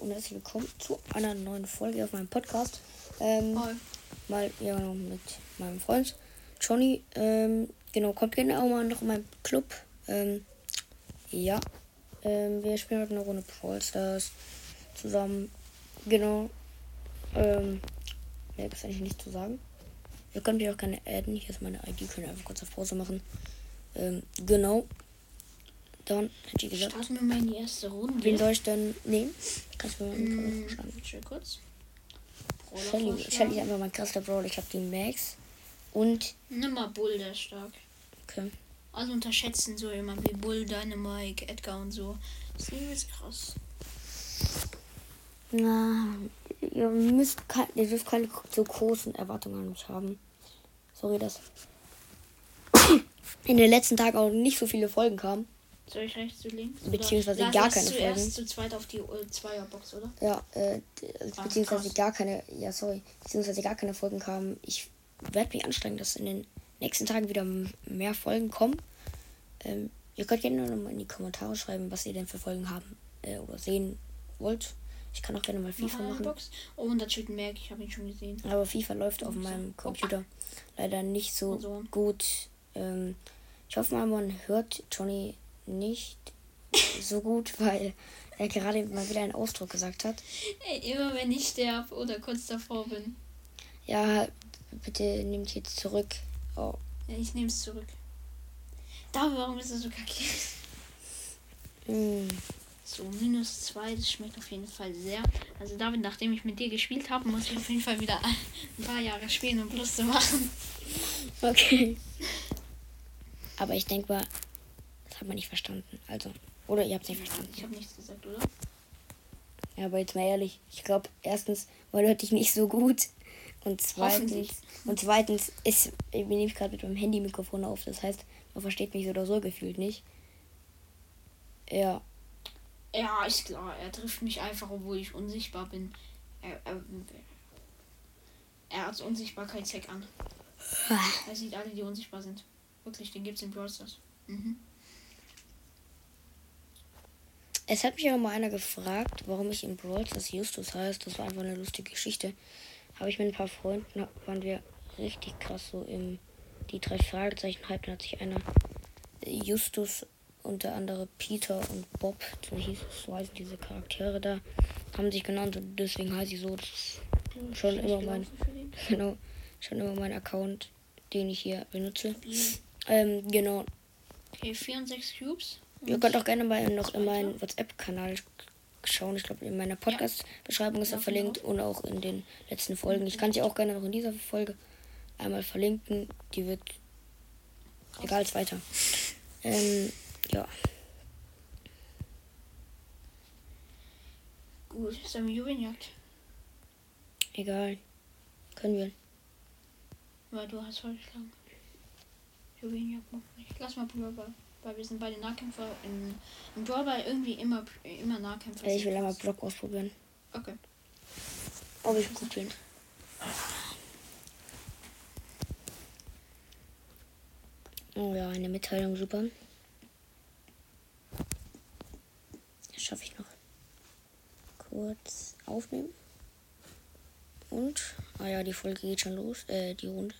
und herzlich willkommen zu einer neuen Folge auf meinem Podcast. Ähm, Hi. Mal ja, genau, mit meinem Freund Johnny. Ähm, genau, kommt gerne auch mal noch in meinen Club. Ähm, ja, ähm, wir spielen heute eine Runde Brawl Stars zusammen. Genau. Ähm, mehr gibt es eigentlich nicht zu sagen. Ihr könnt mich auch gerne adden. Hier ist meine ID. Könnt ihr einfach kurz auf Pause machen. Ähm, Dann hätte ich gesagt. Starten wir mal in die erste Runde. Wen soll ich denn nehmen? Kannst du mir mal Hm, vorschlagen? Kurz. Shelly. Shelly ist einfach mein krasser Brawler. Ich habe die Max. Und. Nimm mal Bull, der ist stark. Okay. Also unterschätzen so jemand wie Bull, Dynamite, Edgar und so. Das ist übelst krass. Na, ihr müsst kein, ihr dürft keine so großen Erwartungen an mich haben. Sorry, dass in den letzten Tagen auch nicht so viele Folgen kamen. Soll ich rechts, du links? Beziehungsweise Oder gar keine Folgen. zu zweit auf die äh, Zweierbox, oder? Ja, äh, d- Ah, beziehungsweise krass. gar keine, ja sorry, beziehungsweise gar keine Folgen kamen. Ich werde mich anstrengen, dass in den nächsten Tagen wieder mehr Folgen kommen. Ähm, ihr könnt gerne noch mal in die Kommentare schreiben, was ihr denn für Folgen haben äh, oder sehen wollt. Ich kann auch gerne mal FIFA machen. Box. Oh, und da steht ein Merk, ich habe ihn schon gesehen. Aber FIFA läuft auf meinem Computer leider nicht so Also. gut. Ähm, ich hoffe mal, man hört Johnny nicht so gut, weil er gerade mal wieder einen Ausdruck gesagt hat. Ey, immer wenn ich sterbe oder kurz davor bin. Ja, bitte nehmt jetzt zurück. Oh, Ja, ich nehme es zurück. Da, warum ist das so kacke? hm. So, minus 2, das schmeckt auf jeden Fall sehr. Also David, nachdem ich mit dir gespielt habe, muss ich auf jeden Fall wieder ein paar Jahre spielen, um Plus zu machen. Okay. Aber ich denke mal, hat man nicht verstanden. Also, oder ihr habt es nicht Ich verstanden. habe nichts gesagt, oder? Ja, aber jetzt mal ehrlich, ich glaube, erstens, man hört dich nicht so gut. Und zweitens, und zweitens ist, ich nehme ich gerade mit meinem Handy-Mikrofon auf. Das heißt, man versteht mich so oder so gefühlt nicht. Ja, Ja, ist klar. Er trifft mich einfach, obwohl ich unsichtbar bin. Er, er, er hat Unsichtbarkeitscheck an. Er sieht alle, die unsichtbar sind. Wirklich, den gibt's in Brawl Stars. Mhm. Es hat mich auch mal einer gefragt, warum ich in Brawl Stars Justus heißt. Das war einfach eine lustige Geschichte. Habe ich mit ein paar Freunden, waren wir richtig krass so im die drei Fragezeichen hype. Dann hat sich einer Justus, unter anderem Peter und Bob, so hieß es, so heißen diese Charaktere da, haben sich genannt und deswegen heiße ich so. Das ist schon immer mein, genau, schon immer mein Account, den ich hier benutze. Stabil. Ähm, genau, Okay, 4 und 6 Cubes. Ihr könnt auch gerne mal noch in meinen WhatsApp-Kanal schauen. Ich glaube, in meiner Podcast-Beschreibung ist er verlinkt genau. und auch in den letzten Folgen. Ich kann sie auch gerne noch in dieser Folge einmal verlinken. Die wird egal ist weiter. Ähm, ja. Gut, sollen wir Juwelenjagd? Egal. Können wir. Weil du hast vorgeschlagen. Juwelenjagd machen wir nicht. Lass mal Brawlball. Weil wir sind beide Nahkämpfer. In, in Brawlball irgendwie immer, immer Nahkämpfer. Ich will einmal Block ausprobieren. Okay. Ob ich gut bin. Oh ja, eine Mitteilung, super. Das schaffe ich noch. Kurz aufnehmen. Und, ah ja, die Folge geht schon los, äh, die Runde.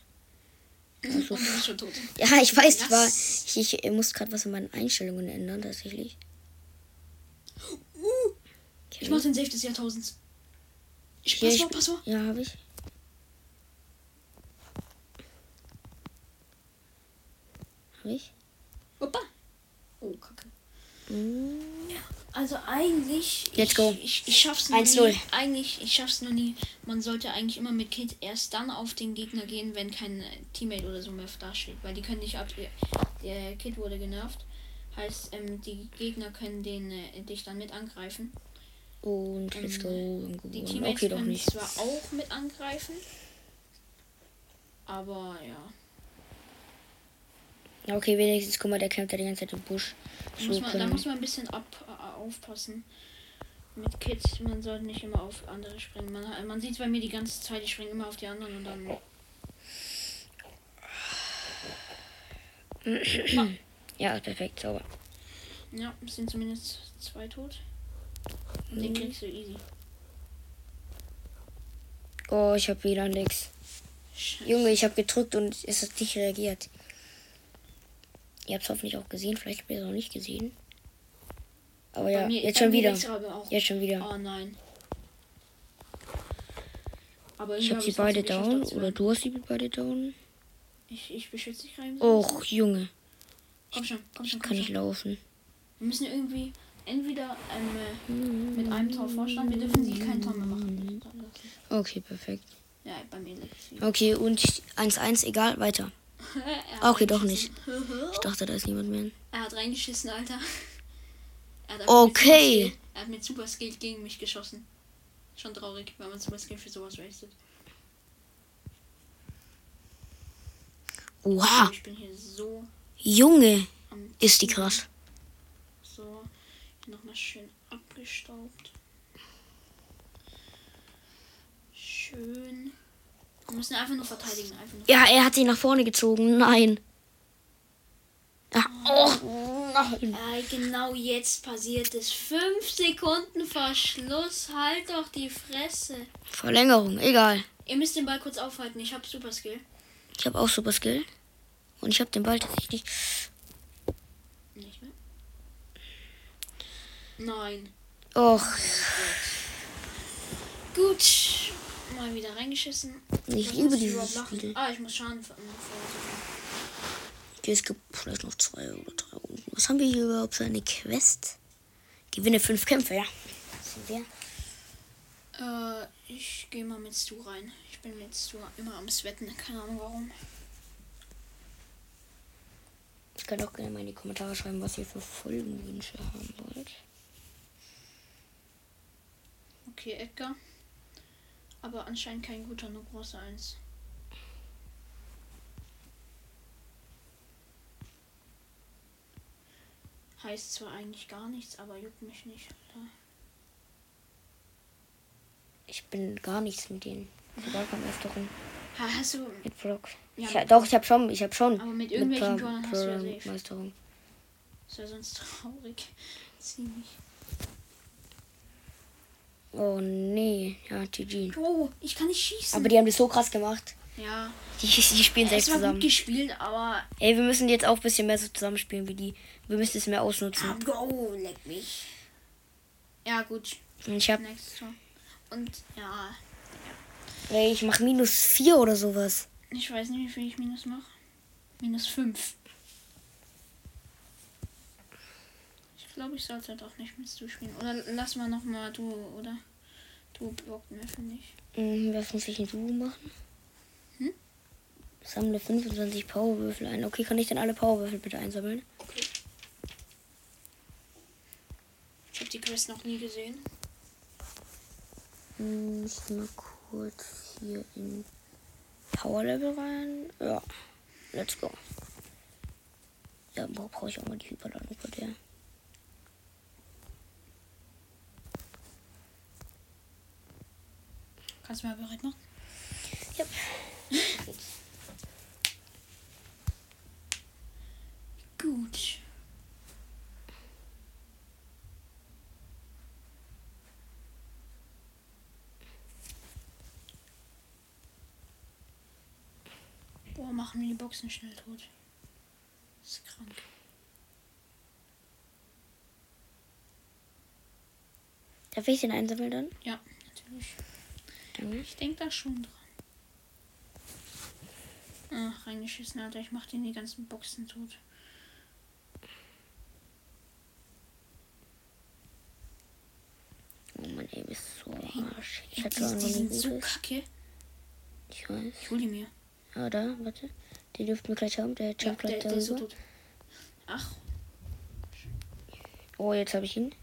Also, Und du bist schon tot. ja, ich weiß, ich war, ich, ich muss gerade was in meinen Einstellungen ändern, tatsächlich. Uh, Okay. ich mach den Safe des Jahrtausends. Ich, pass mal, pass mal. Ja, habe ich. Habe ich? Hoppa. Oh, kacke. Mm. Also eigentlich. Let's ich, go. Ich, ich schaff's noch 1-0. nie. Eigentlich, ich schaff's noch nie. Man sollte eigentlich immer mit Kid erst dann auf den Gegner gehen, wenn kein Teammate oder so mehr dasteht. Weil die können nicht ab. Der Kid wurde genervt. Heißt, ähm, die Gegner können den äh, dich dann mit angreifen. Und let's go. Ähm, Die. Teammates Okay, können nicht. zwar auch mit angreifen. Aber ja. Okay, wenigstens, guck mal, der kämpft ja die ganze Zeit im Busch. Da So muss man, da muss man ein bisschen ab, aufpassen. Mit Kids, man sollte nicht immer auf andere springen. Man, man sieht bei mir die ganze Zeit, ich springe immer auf die anderen und dann. Ja, ist perfekt, sauber. Ja, es sind zumindest zwei tot. Den kriegst du easy. Oh, ich habe wieder nix. Scheiße. Junge, ich habe gedrückt und es hat nicht reagiert. Ihr habt es hoffentlich auch gesehen. Vielleicht habt ihr es auch nicht gesehen. Aber Bei ja, mir- jetzt bei schon wieder. Jetzt schon wieder. Oh nein. Aber Ich habe sie beide down. Oder du hast sie beide down. Ich, ich beschütze dich rein. Och, Junge. Komm schon, komm schon, komm Kann ich schon. laufen. Wir müssen irgendwie entweder ähm, äh, mit einem Tor vorstanden. Wir dürfen sie kein Tor mehr machen. Okay, perfekt. Ja, bei mir liegt sie. Okay, und 1-1, egal, weiter. Er Okay, doch nicht. Ich dachte, da ist niemand mehr. Er hat reingeschissen, Alter. Okay. Er hat mit Super Skill gegen mich geschossen. Schon traurig, wenn man Super Skill für sowas wastet. Oha, Ich bin hier so Junge, ist die krass. So, nochmal schön abgestaubt. Schön. Wir müssen einfach nur verteidigen. Einfach nur. Ja, er hat sie nach vorne gezogen. Nein. Oh, nein. Äh, genau jetzt passiert es. Fünf Sekunden Verschluss. Halt doch die Fresse. Verlängerung, egal. Ihr müsst den Ball kurz aufhalten. Ich habe Super Skill. Ich habe auch Super Skill. Und ich habe den Ball tatsächlich. Nicht mehr. Nein. Och, Gut. Mal wieder reingeschissen. ich Was liebe dieses? Spiel. Ah, ich muss Schaden ver- verursachen. Okay, es gibt vielleicht noch zwei oder drei Runden. Was haben wir hier überhaupt für eine Quest? Gewinne fünf Kämpfe, ja. Sind wir. Äh, ich gehe mal mit Stu rein. Ich bin mit Stu immer am Sweaten. Keine Ahnung warum. Ihr könnt auch gerne mal in die Kommentare schreiben, was ihr für Folgenwünsche haben wollt. Okay, Edgar. Aber anscheinend kein guter, nur große Eins. Heißt zwar eigentlich gar nichts, aber juckt mich nicht. Alter. Ich bin gar nichts mit denen. Sogar kein Öfteren Ha, hast du. mit Brock. Ja, ich, mit doch, ich habe schon, ich habe schon. Aber mit irgendwelchen Per- Journal hast du ja safe. Meisterung. Das wäre sonst traurig. Ziemlich. Oh nee, ja, GG. Oh, ich kann nicht schießen. Aber die haben das so krass gemacht. ja, Die, die spielen selbst war gut zusammen. gespielt, aber. Ey, wir müssen jetzt auch ein bisschen mehr so zusammenspielen wie die. Wir müssen es mehr ausnutzen. Go, leck mich. Ja, gut. Und ich hab. Und ja, ey, ich mach minus vier oder sowas. ich weiß nicht, wie viel ich Minus mache. Minus 5. Ich glaube, ich sollte doch nicht mit du spielen. Oder lass mal noch mal du, oder? Du blockt mir, finde ich. Hm, was muss ich in Duo machen? Hm? Sammle 25 Powerwürfel ein. Okay, kann ich dann alle Powerwürfel bitte einsammeln? Okay. Ich habe die Quest noch nie gesehen. Hm, ich mal kurz hier in Power Level rein. Ja, let's go. Ja, brauche ich auch mal die Hyperladung bei der. Kannst du mal bereit machen? Yep. Gut. Boah, machen wir die Boxen schnell tot. Das ist krank. Darf ich den einsammeln dann? Ja, natürlich. Danke. Ich denke da schon dran. Ach, reingeschissen, Alter. Ich mach den die ganzen Boxen tot. Oh Mann, ey, bist so arsch. Ich hatte die, die sind so kacke. Ich weiß. Ich hol die mir. Ah, da, warte. Die dürften wir gleich haben. Der Ja, jumpt der, gleich der so darüber. tot. Ach, Oh, jetzt habe ich ihn.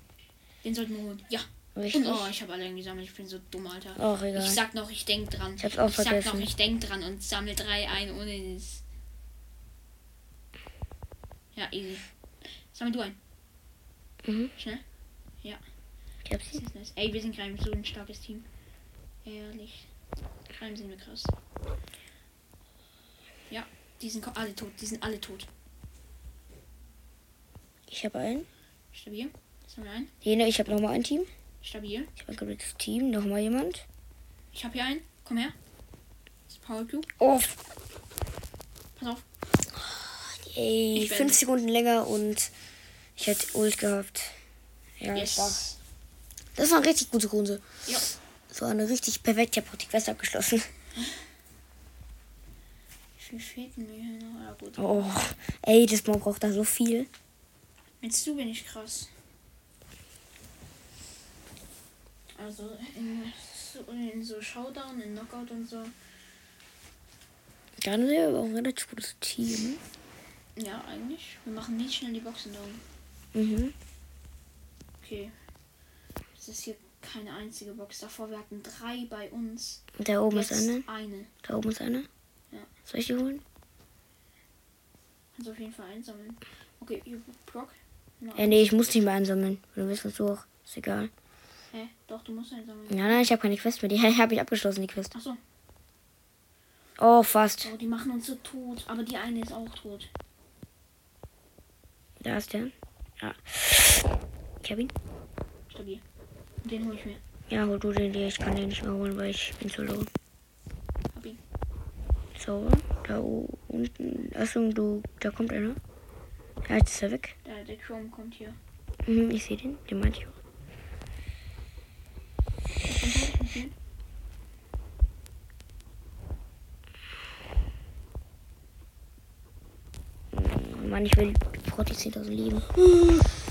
den sollten wir holen. Ja. Richtig. Und, oh, ich habe alle gesammelt. Ich bin so dumm, Alter. Ach, egal. Ich sag noch, ich denk dran. Ich hab's auch sag vergessen. noch, ich denk dran und sammle drei ein ohne das. Ja, easy. Sammel du ein. Mhm. Schnell. Ich hab Das ist nice. Ey, wir sind gerade so ein starkes Team. Ehrlich. Crime sind wir krass. Ja, die sind alle tot. Die sind alle tot. Ich habe einen. Stabil. Sammel ein. Jene, ich habe nochmal ein Team. Stabil. Ich habe ein gutes Team. Nochmal jemand. Ich habe hier einen. Komm her. Das ist Power Cube. Oh, Pass auf. ey, Ich bin- fünf Sekunden länger und ich hätte Ult gehabt. Ja, das war, Yes. das war eine richtig gute Runde. Ja. Das war eine richtig perfekt. Ich habe auch die Quest abgeschlossen. Viel fehlt mir hier noch? Ja, gut. Oh, ey, das man braucht da so viel. Mit du bin ich krass. Also in so, in so Showdown, in Knockout und so. Dann sind wir aber auch ein relativ gutes Team. Ja, eigentlich. Wir machen nicht schnell die Boxen down. Mhm. Okay. Es ist hier keine einzige Box. Davor wir hatten drei bei uns. Und da oben Jetzt ist eine. eine. Da oben ist eine. Ja. Soll ich die holen? Kannst auf jeden Fall einsammeln. Okay, ihr Ja, nee, ich muss nicht mehr einsammeln. Du willst das auch. Ist egal. Hä? Doch, du musst einsammeln. Ja, nein, ich habe keine Quest mehr. Die habe ich abgeschlossen, die Quest. Achso. Oh, fast. Oh, die machen uns so tot. Aber die eine ist auch tot. Da ist der. Ja. Ich hab ihn. Stabil. Den hole ich mir. Ja, hol du den dir. Ich kann den nicht mehr holen, weil ich bin zu low. So, da unten. Achso, du. Da kommt einer. Ja, jetzt ist er weg. Der, der Chrome kommt hier. Mhm, ich sehe den. Den meinte ich auch. Oh Mann, ich will vor die 10.000 Leben.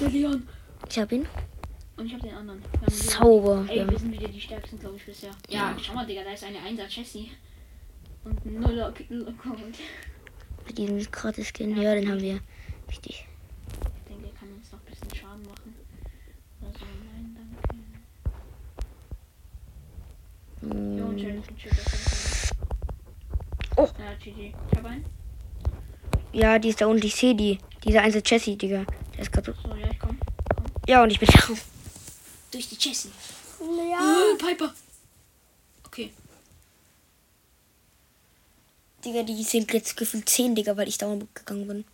Der Leon. Ich hab ihn. Und ich hab den anderen. Wir haben wieder- Zauber. Ey, wir sind wieder die stärksten, glaube ich, bisher. Ja, Ja. schau mal, Digga, da ist eine 1er Jessie. Und ein Nuller Gold. Mit diesem gratis Skin. Ja, den haben wir. Wichtig. Ich denke, er kann uns noch ein bisschen Schaden machen. Oder so. Nein, danke. Jo, und Mm, Chip ist Oh. Ja, GG. Ich hab einen. Ja, die ist da unten. Ich sehe die. Dieser einzelne Jessie, Digga. Der ist kaputt. So, ja, ich komm. Ja, und ich bin drauf. Durch die Jessie. Ja. Äh, Piper. Okay. Digga, die sind jetzt gefühlt 10, Digga, weil ich down gegangen bin.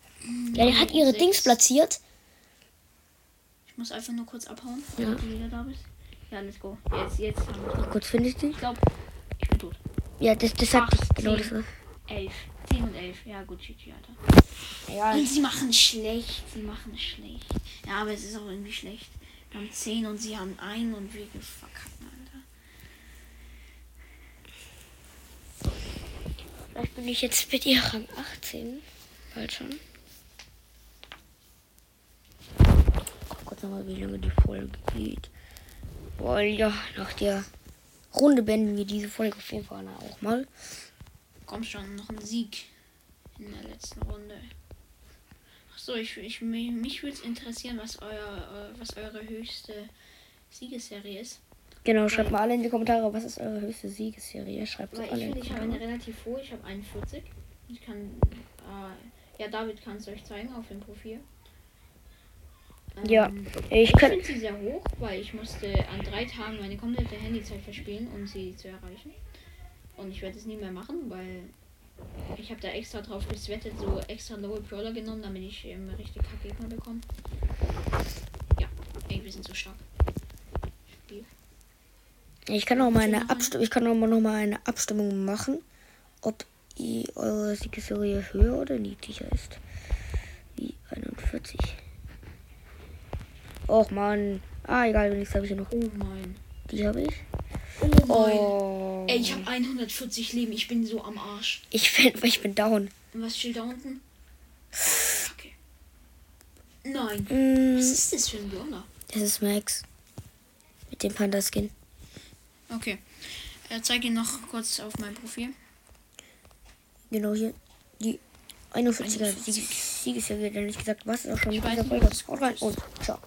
Ja, die hat ihre Sechs. Dings platziert. Ich muss einfach nur kurz abhauen, Ja. damit du wieder da bist. Ja, let's go. Jetzt, jetzt wir Kurz finde ich die. Ich glaube, ich bin tot. Ja, das, das hat Acht, genau das. war- 11. 10 und 11. Ja, gut, GG, Alter. Ja, Und sie machen schlecht. Sie machen schlecht. Ja, aber es ist auch irgendwie schlecht. Wir haben 10 und sie haben 1 und wir verkacken, Alter. Vielleicht bin ich jetzt mit ihr Rang 18. Bald schon. Guck kurz nochmal, wie lange die Folge geht. Boah, ja, nach der Runde beenden wir diese Folge auf jeden Fall auch mal. Komm schon, noch ein Sieg in der letzten Runde. Achso, ich, ich, mich, mich würde interessieren, was, euer, äh, was eure höchste Siegesserie ist. Genau, schreibt mal alle in die Kommentare, was ist eure höchste Siegesserie? Schreibt es Weil alle ich in finde, ich habe eine relativ hohe. Ich habe 41. Ich kann. Äh, ja, David kann es euch zeigen auf dem Profil. Ja, Ähm, ich ich kann. finde sie sehr hoch, weil ich musste an drei Tagen meine komplette Handyzeit verspielen, um sie zu erreichen. Und ich werde es nie mehr machen, weil ich habe da extra drauf geswettet, so extra low Brawler genommen, damit ich ähm, richtig Gegner bekomme. Ja, wir sind so stark. Ich kann auch mal eine? Abstimmung, ich kann auch mal noch mal eine Abstimmung machen, ob ihr eure Siegesserie höher oder niedriger ist. Wie 41. Och man. Ah, egal, wenigstens habe ich ja noch. Oh mein. Die habe ich. Oh mein. Oh. Ey, ich habe 140 Leben, ich bin so am Arsch. Ich bin, ich bin down. Und was steht da unten? Okay. Nein. Mm, Was ist das für ein Brawler? das ist Max. Mit dem Panda-Skin. Okay. Äh, zeig ihn noch kurz auf mein Profil. Genau hier. Die 41er 41. Sieges- Siegesserie, denn ich gesagt, was ist auch schon mit dieser Folge. Haut rein und ciao.